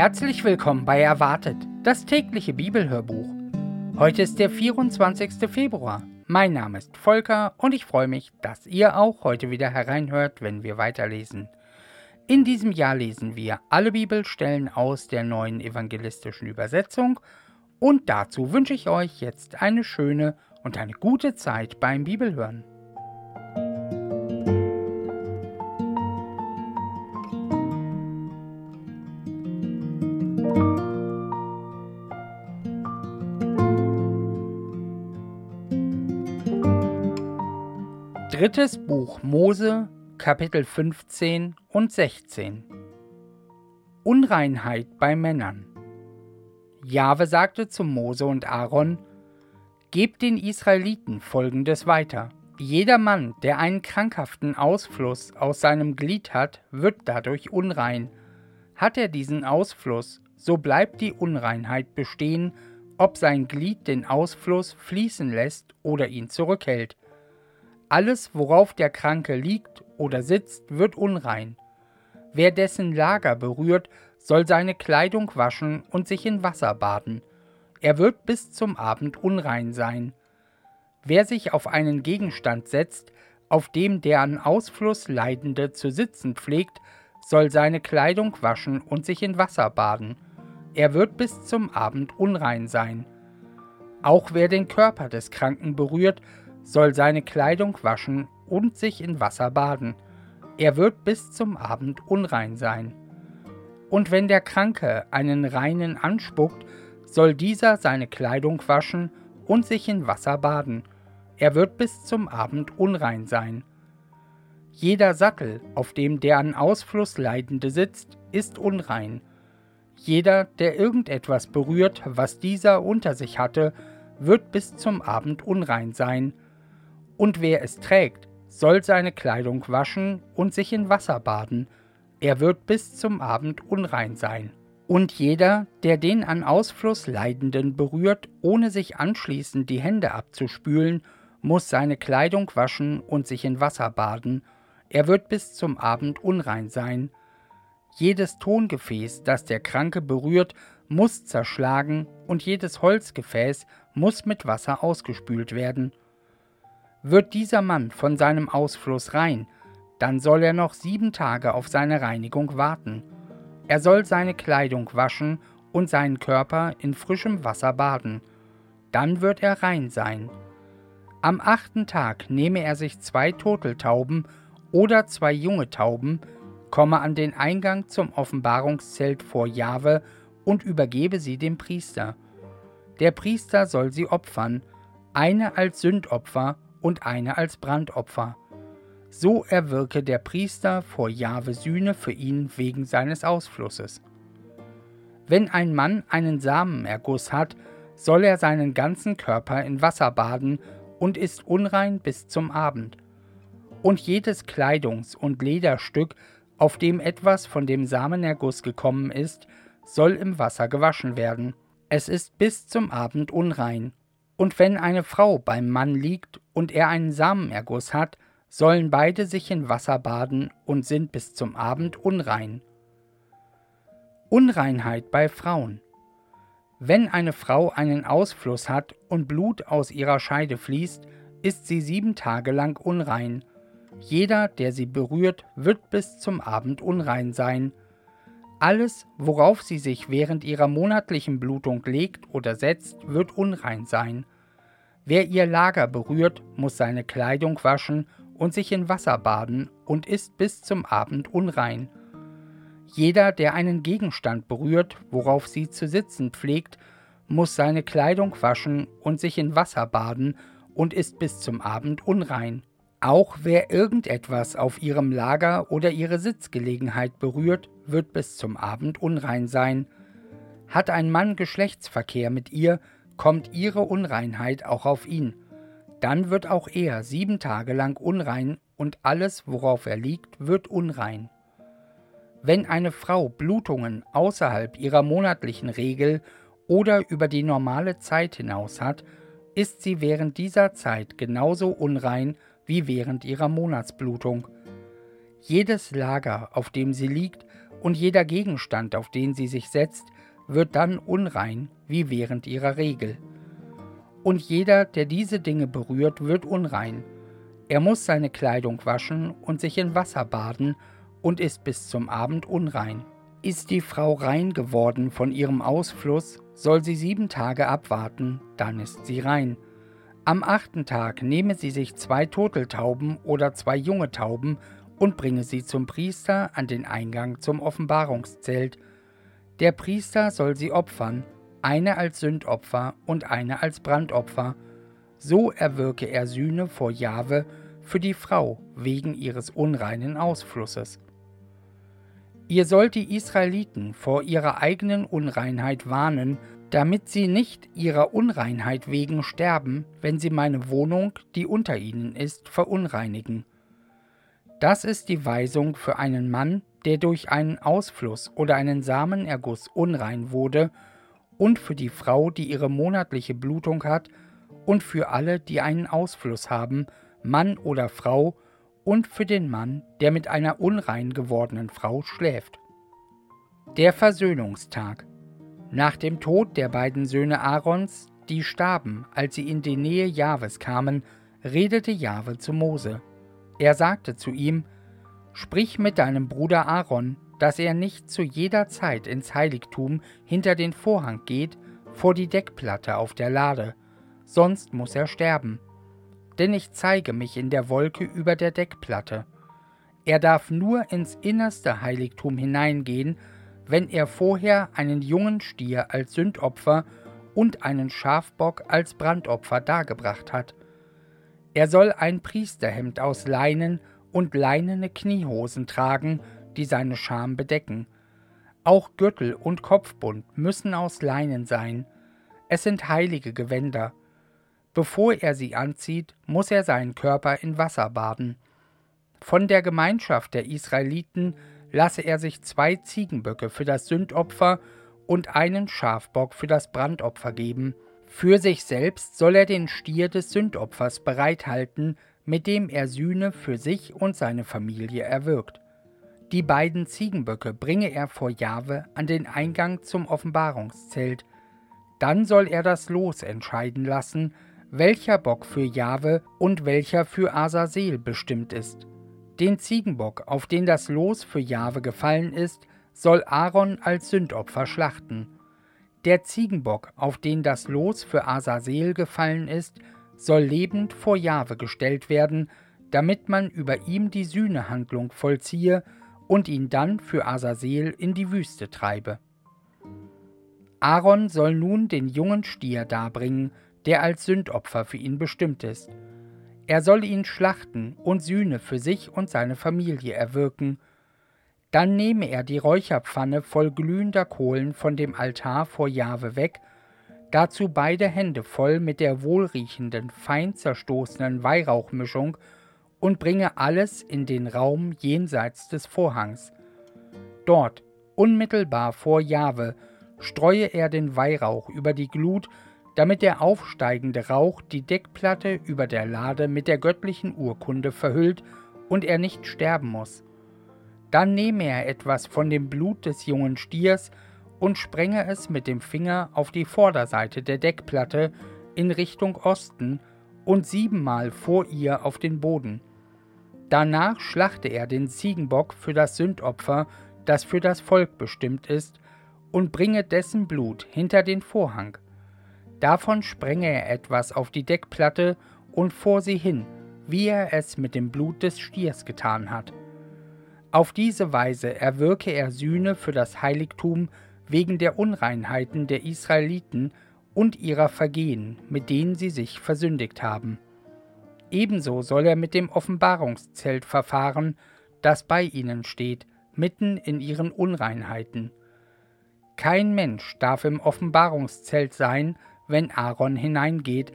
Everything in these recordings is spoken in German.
Herzlich willkommen bei Erwartet, das tägliche Bibelhörbuch. Heute ist der 24. Februar. Mein Name ist Volker und ich freue mich, dass ihr auch heute wieder hereinhört, wenn wir weiterlesen. In diesem Jahr lesen wir alle Bibelstellen aus der neuen evangelistischen Übersetzung und dazu wünsche ich euch jetzt eine schöne und eine gute Zeit beim Bibelhören. Drittes Buch Mose, Kapitel 15 und 16 Unreinheit bei Männern Jahwe sagte zu Mose und Aaron: Gebt den Israeliten folgendes weiter. Jeder Mann, der einen krankhaften Ausfluss aus seinem Glied hat, wird dadurch unrein. Hat er diesen Ausfluss, so bleibt die Unreinheit bestehen, ob sein Glied den Ausfluss fließen lässt oder ihn zurückhält. Alles, worauf der Kranke liegt oder sitzt, wird unrein. Wer dessen Lager berührt, soll seine Kleidung waschen und sich in Wasser baden. Er wird bis zum Abend unrein sein. Wer sich auf einen Gegenstand setzt, auf dem der an Ausfluss Leidende zu sitzen pflegt, soll seine Kleidung waschen und sich in Wasser baden. Er wird bis zum Abend unrein sein. Auch wer den Körper des Kranken berührt, soll seine Kleidung waschen und sich in Wasser baden. Er wird bis zum Abend unrein sein. Und wenn der Kranke einen Reinen anspuckt, soll dieser seine Kleidung waschen und sich in Wasser baden. Er wird bis zum Abend unrein sein. Jeder Sattel, auf dem der an Ausfluss Leidende sitzt, ist unrein. Jeder, der irgendetwas berührt, was dieser unter sich hatte, wird bis zum Abend unrein sein, und wer es trägt, soll seine Kleidung waschen und sich in Wasser baden, er wird bis zum Abend unrein sein. Und jeder, der den an Ausfluss Leidenden berührt, ohne sich anschließend die Hände abzuspülen, muss seine Kleidung waschen und sich in Wasser baden, er wird bis zum Abend unrein sein. Jedes Tongefäß, das der Kranke berührt, muss zerschlagen, und jedes Holzgefäß muss mit Wasser ausgespült werden, wird dieser Mann von seinem Ausfluss rein, dann soll er noch sieben Tage auf seine Reinigung warten. Er soll seine Kleidung waschen und seinen Körper in frischem Wasser baden. Dann wird er rein sein. Am achten Tag nehme er sich zwei Turteltauben oder zwei junge Tauben, komme an den Eingang zum Offenbarungszelt vor Jahwe und übergebe sie dem Priester. Der Priester soll sie opfern, eine als Sündopfer und eine als Brandopfer. So erwirke der Priester vor Jahwe Sühne für ihn wegen seines Ausflusses. Wenn ein Mann einen Samenerguss hat, soll er seinen ganzen Körper in Wasser baden und ist unrein bis zum Abend. Und jedes Kleidungs- und Lederstück, auf dem etwas von dem Samenerguss gekommen ist, soll im Wasser gewaschen werden. Es ist bis zum Abend unrein, und wenn eine Frau beim Mann liegt und er einen Samenerguss hat, sollen beide sich in Wasser baden und sind bis zum Abend unrein. Unreinheit bei Frauen. Wenn eine Frau einen Ausfluss hat und Blut aus ihrer Scheide fließt, ist sie sieben Tage lang unrein. Jeder, der sie berührt, wird bis zum Abend unrein sein. Alles, worauf sie sich während ihrer monatlichen Blutung legt oder setzt, wird unrein sein. Wer ihr Lager berührt, muss seine Kleidung waschen und sich in Wasser baden und ist bis zum Abend unrein. Jeder, der einen Gegenstand berührt, worauf sie zu sitzen pflegt, muss seine Kleidung waschen und sich in Wasser baden und ist bis zum Abend unrein. Auch wer irgendetwas auf ihrem Lager oder ihre Sitzgelegenheit berührt, wird bis zum Abend unrein sein. Hat ein Mann Geschlechtsverkehr mit ihr, kommt ihre Unreinheit auch auf ihn. Dann wird auch er sieben Tage lang unrein und alles, worauf er liegt, wird unrein. Wenn eine Frau Blutungen außerhalb ihrer monatlichen Regel oder über die normale Zeit hinaus hat, ist sie während dieser Zeit genauso unrein wie während ihrer Monatsblutung. Jedes Lager, auf dem sie liegt und jeder Gegenstand, auf den sie sich setzt, wird dann unrein wie während ihrer Regel. Und jeder, der diese Dinge berührt, wird unrein. Er muss seine Kleidung waschen und sich in Wasser baden und ist bis zum Abend unrein. Ist die Frau rein geworden von ihrem Ausfluss, soll sie sieben Tage abwarten, dann ist sie rein. Am achten Tag nehme sie sich zwei Turteltauben oder zwei junge Tauben und bringe sie zum Priester an den Eingang zum Offenbarungszelt. Der Priester soll sie opfern, eine als Sündopfer und eine als Brandopfer. So erwirke er Sühne vor Jahwe für die Frau wegen ihres unreinen Ausflusses. Ihr sollt die Israeliten vor ihrer eigenen Unreinheit warnen, damit sie nicht ihrer Unreinheit wegen sterben, wenn sie meine Wohnung, die unter ihnen ist, verunreinigen. Das ist die Weisung für einen Mann, der durch einen Ausfluss oder einen Samenerguss unrein wurde, und für die Frau, die ihre monatliche Blutung hat, und für alle, die einen Ausfluss haben, Mann oder Frau, und für den Mann, der mit einer unrein gewordenen Frau schläft. Der Versöhnungstag. Nach dem Tod der beiden Söhne Aarons, die starben, als sie in die Nähe Jahwes kamen, redete Jahwe zu Mose. Er sagte zu ihm, Sprich mit deinem Bruder Aaron, dass er nicht zu jeder Zeit ins Heiligtum hinter den Vorhang geht, vor die Deckplatte auf der Lade, sonst muss er sterben. Denn ich zeige mich in der Wolke über der Deckplatte. Er darf nur ins innerste Heiligtum hineingehen, wenn er vorher einen jungen Stier als Sündopfer und einen Schafbock als Brandopfer dargebracht hat. Er soll ein Priesterhemd aus Leinen und leinene Kniehosen tragen, die seine Scham bedecken. Auch Gürtel und Kopfbund müssen aus Leinen sein. Es sind heilige Gewänder. Bevor er sie anzieht, muss er seinen Körper in Wasser baden. Von der Gemeinschaft der Israeliten lasse er sich zwei Ziegenböcke für das Sündopfer und einen Schafbock für das Brandopfer geben, für sich selbst soll er den Stier des Sündopfers bereithalten, mit dem er Sühne für sich und seine Familie erwirkt. Die beiden Ziegenböcke bringe er vor Jahwe an den Eingang zum Offenbarungszelt. Dann soll er das Los entscheiden lassen, welcher Bock für Jahwe und welcher für Asasel bestimmt ist. Den Ziegenbock, auf den das Los für Jahwe gefallen ist, soll Aaron als Sündopfer schlachten. Der Ziegenbock, auf den das Los für Asasel gefallen ist, soll lebend vor Jahwe gestellt werden, damit man über ihm die Sühnehandlung vollziehe und ihn dann für Asasel in die Wüste treibe. Aaron soll nun den jungen Stier darbringen, der als Sündopfer für ihn bestimmt ist. Er soll ihn schlachten und Sühne für sich und seine Familie erwirken, dann nehme er die Räucherpfanne voll glühender Kohlen von dem Altar vor Jahwe weg, dazu beide Hände voll mit der wohlriechenden, fein zerstoßenen Weihrauchmischung und bringe alles in den Raum jenseits des Vorhangs. Dort, unmittelbar vor Jahwe, streue er den Weihrauch über die Glut, damit der aufsteigende Rauch die Deckplatte über der Lade mit der göttlichen Urkunde verhüllt und er nicht sterben muss. Dann nehme er etwas von dem Blut des jungen Stiers und sprenge es mit dem Finger auf die Vorderseite der Deckplatte in Richtung Osten und siebenmal vor ihr auf den Boden. Danach schlachte er den Ziegenbock für das Sündopfer, das für das Volk bestimmt ist, und bringe dessen Blut hinter den Vorhang. Davon sprenge er etwas auf die Deckplatte und vor sie hin, wie er es mit dem Blut des Stiers getan hat. Auf diese Weise erwirke er Sühne für das Heiligtum wegen der Unreinheiten der Israeliten und ihrer Vergehen, mit denen sie sich versündigt haben. Ebenso soll er mit dem Offenbarungszelt verfahren, das bei ihnen steht, mitten in ihren Unreinheiten. Kein Mensch darf im Offenbarungszelt sein, wenn Aaron hineingeht,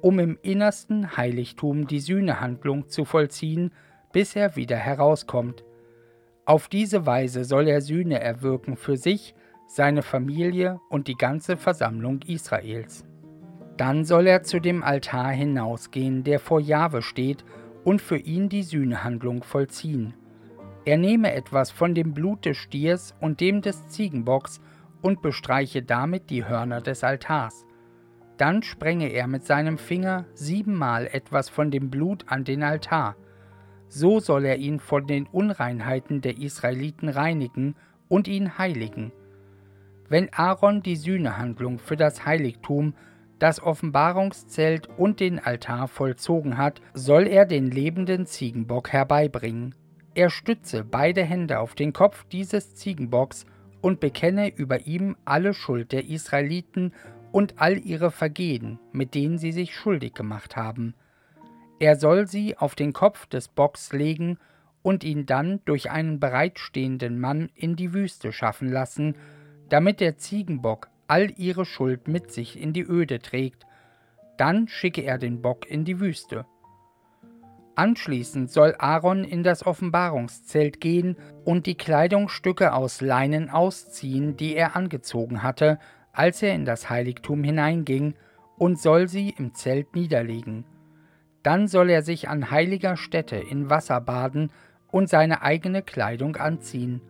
um im innersten Heiligtum die Sühnehandlung zu vollziehen, bis er wieder herauskommt. Auf diese Weise soll er Sühne erwirken für sich, seine Familie und die ganze Versammlung Israels. Dann soll er zu dem Altar hinausgehen, der vor Jahwe steht, und für ihn die Sühnehandlung vollziehen. Er nehme etwas von dem Blut des Stiers und dem des Ziegenbocks und bestreiche damit die Hörner des Altars. Dann sprenge er mit seinem Finger siebenmal etwas von dem Blut an den Altar. So soll er ihn von den Unreinheiten der Israeliten reinigen und ihn heiligen. Wenn Aaron die Sühnehandlung für das Heiligtum, das Offenbarungszelt und den Altar vollzogen hat, soll er den lebenden Ziegenbock herbeibringen. Er stütze beide Hände auf den Kopf dieses Ziegenbocks und bekenne über ihm alle Schuld der Israeliten und all ihre Vergehen, mit denen sie sich schuldig gemacht haben. Er soll sie auf den Kopf des Bocks legen und ihn dann durch einen bereitstehenden Mann in die Wüste schaffen lassen, damit der Ziegenbock all ihre Schuld mit sich in die Öde trägt, dann schicke er den Bock in die Wüste. Anschließend soll Aaron in das Offenbarungszelt gehen und die Kleidungsstücke aus Leinen ausziehen, die er angezogen hatte, als er in das Heiligtum hineinging, und soll sie im Zelt niederlegen. Dann soll er sich an heiliger Stätte in Wasser baden und seine eigene Kleidung anziehen.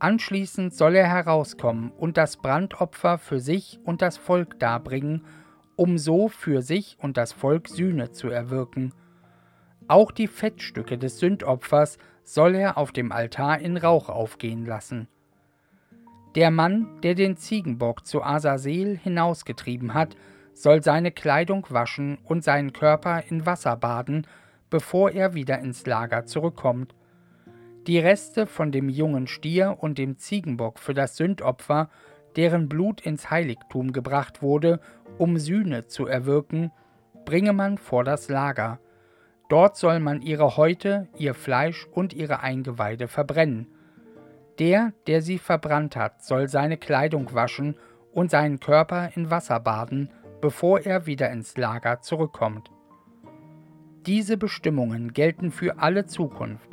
Anschließend soll er herauskommen und das Brandopfer für sich und das Volk darbringen, um so für sich und das Volk Sühne zu erwirken. Auch die Fettstücke des Sündopfers soll er auf dem Altar in Rauch aufgehen lassen. Der Mann, der den Ziegenbock zu Asasel hinausgetrieben hat, soll seine Kleidung waschen und seinen Körper in Wasser baden, bevor er wieder ins Lager zurückkommt. Die Reste von dem jungen Stier und dem Ziegenbock für das Sündopfer, deren Blut ins Heiligtum gebracht wurde, um Sühne zu erwirken, bringe man vor das Lager. Dort soll man ihre Häute, ihr Fleisch und ihre Eingeweide verbrennen. Der, der sie verbrannt hat, soll seine Kleidung waschen und seinen Körper in Wasser baden, bevor er wieder ins Lager zurückkommt. Diese Bestimmungen gelten für alle Zukunft.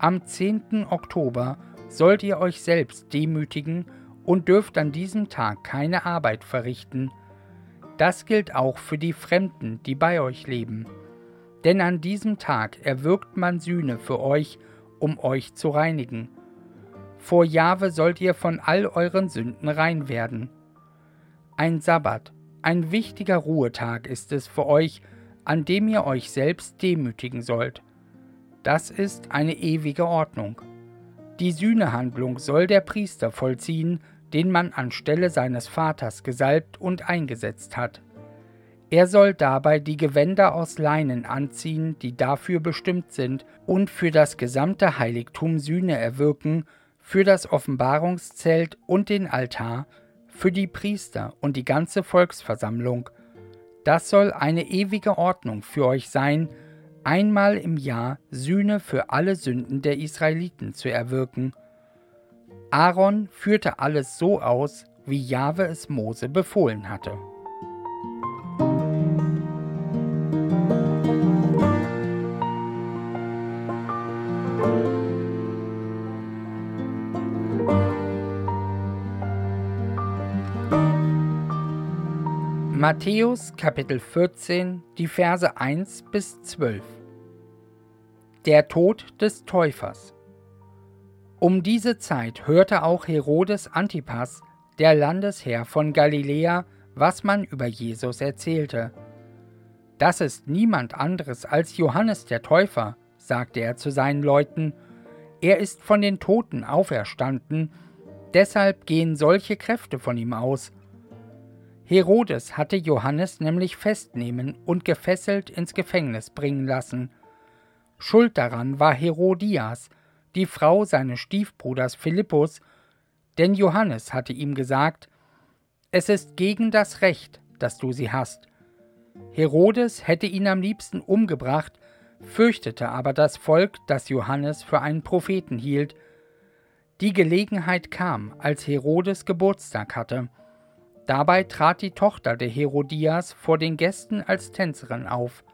Am 10. Oktober sollt ihr euch selbst demütigen und dürft an diesem Tag keine Arbeit verrichten. Das gilt auch für die Fremden, die bei euch leben. Denn an diesem Tag erwirkt man Sühne für euch, um euch zu reinigen. Vor Jahwe sollt ihr von all euren Sünden rein werden. Ein Sabbat, ein wichtiger Ruhetag ist es für euch, an dem ihr euch selbst demütigen sollt. Das ist eine ewige Ordnung. Die Sühnehandlung soll der Priester vollziehen, den man anstelle seines Vaters gesalbt und eingesetzt hat. Er soll dabei die Gewänder aus Leinen anziehen, die dafür bestimmt sind, und für das gesamte Heiligtum Sühne erwirken, für das Offenbarungszelt und den Altar, für die Priester und die ganze Volksversammlung. Das soll eine ewige Ordnung für euch sein, einmal im Jahr Sühne für alle Sünden der Israeliten zu erwirken. Aaron führte alles so aus, wie Jahwe es Mose befohlen hatte. Matthäus Kapitel 14, die Verse 1 bis 12 Der Tod des Täufers Um diese Zeit hörte auch Herodes Antipas, der Landesherr von Galiläa, was man über Jesus erzählte. Das ist niemand anderes als Johannes der Täufer, sagte er zu seinen Leuten. Er ist von den Toten auferstanden, deshalb gehen solche Kräfte von ihm aus. Herodes hatte Johannes nämlich festnehmen und gefesselt ins Gefängnis bringen lassen. Schuld daran war Herodias, die Frau seines Stiefbruders Philippus, denn Johannes hatte ihm gesagt, es ist gegen das Recht, dass du sie hast. Herodes hätte ihn am liebsten umgebracht, fürchtete aber das Volk, das Johannes für einen Propheten hielt. Die Gelegenheit kam, als Herodes Geburtstag hatte. Dabei trat die Tochter der Herodias vor den Gästen als Tänzerin auf.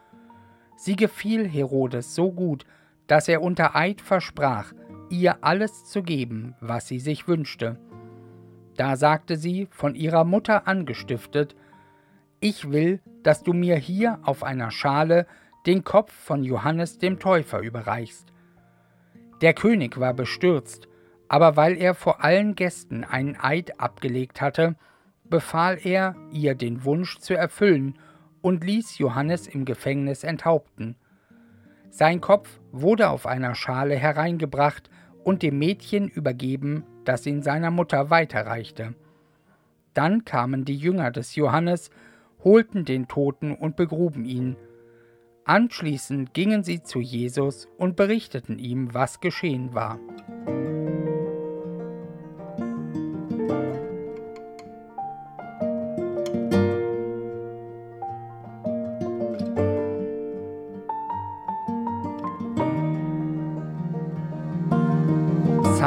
Sie gefiel Herodes so gut, dass er unter Eid versprach, ihr alles zu geben, was sie sich wünschte. Da sagte sie, von ihrer Mutter angestiftet, Ich will, dass du mir hier auf einer Schale den Kopf von Johannes dem Täufer überreichst. Der König war bestürzt, aber weil er vor allen Gästen einen Eid abgelegt hatte, befahl er, ihr den Wunsch zu erfüllen und ließ Johannes im Gefängnis enthaupten. Sein Kopf wurde auf einer Schale hereingebracht und dem Mädchen übergeben, das ihn seiner Mutter weiterreichte. Dann kamen die Jünger des Johannes, holten den Toten und begruben ihn. Anschließend gingen sie zu Jesus und berichteten ihm, was geschehen war.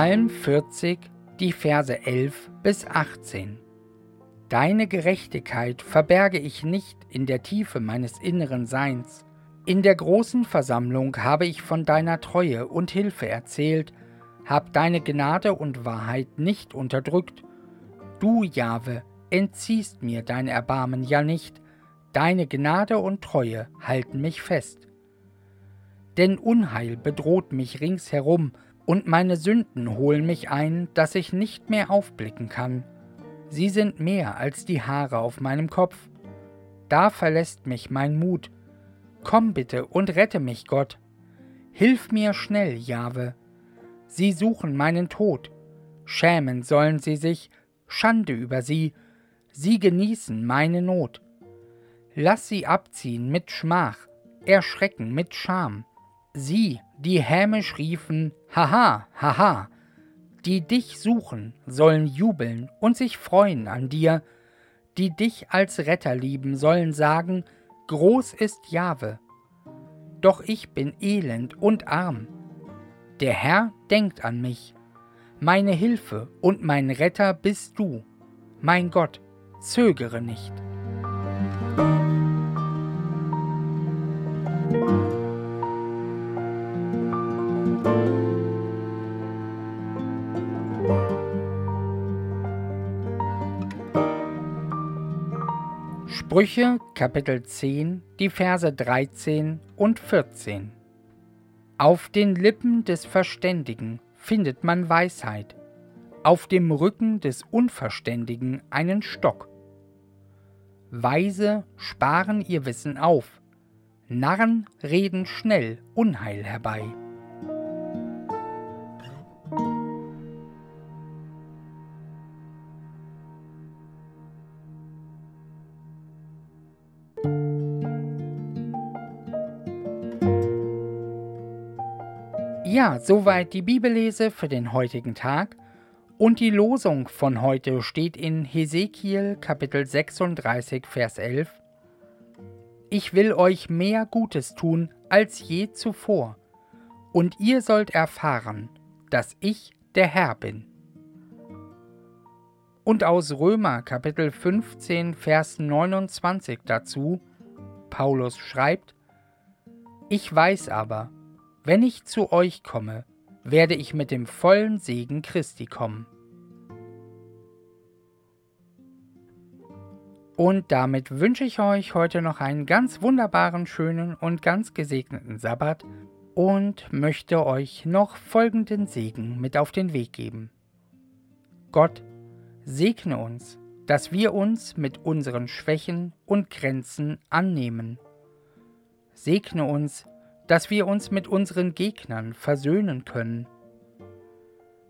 Psalm 40, die Verse 11 bis 18. Deine Gerechtigkeit verberge ich nicht in der Tiefe meines inneren Seins. In der großen Versammlung habe ich von deiner Treue und Hilfe erzählt, hab deine Gnade und Wahrheit nicht unterdrückt. Du, Jahwe, entziehst mir dein Erbarmen ja nicht, deine Gnade und Treue halten mich fest. Denn Unheil bedroht mich ringsherum, und meine Sünden holen mich ein, dass ich nicht mehr aufblicken kann. Sie sind mehr als die Haare auf meinem Kopf. Da verlässt mich mein Mut. Komm bitte und rette mich, Gott. Hilf mir schnell, Jahwe. Sie suchen meinen Tod. Schämen sollen sie sich, Schande über sie. Sie genießen meine Not. Lass sie abziehen mit Schmach, erschrecken mit Scham. Sie, die hämisch riefen, Haha, haha, die dich suchen, sollen jubeln und sich freuen an dir, die dich als Retter lieben, sollen sagen, Groß ist Jahwe. Doch ich bin elend und arm. Der Herr denkt an mich. Meine Hilfe und mein Retter bist du. Mein Gott, zögere nicht. Sprüche Kapitel 10, die Verse 13 und 14. Auf den Lippen des Verständigen findet man Weisheit, auf dem Rücken des Unverständigen einen Stock. Weise sparen ihr Wissen auf, Narren reden schnell Unheil herbei. Ja, soweit die Bibellese für den heutigen Tag. Und die Losung von heute steht in Hesekiel Kapitel 36, Vers 11. Ich will euch mehr Gutes tun als je zuvor, und ihr sollt erfahren, dass ich der Herr bin. Und aus Römer Kapitel 15, Vers 29 dazu, Paulus schreibt, Ich weiß aber, wenn ich zu euch komme, werde ich mit dem vollen Segen Christi kommen. Und damit wünsche ich euch heute noch einen ganz wunderbaren, schönen und ganz gesegneten Sabbat und möchte euch noch folgenden Segen mit auf den Weg geben. Gott segne uns, dass wir uns mit unseren Schwächen und Grenzen annehmen. Segne uns, dass wir uns mit unseren Gegnern versöhnen können.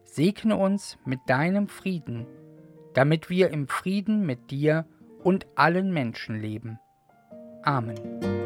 Segne uns mit deinem Frieden, damit wir im Frieden mit dir und allen Menschen leben. Amen.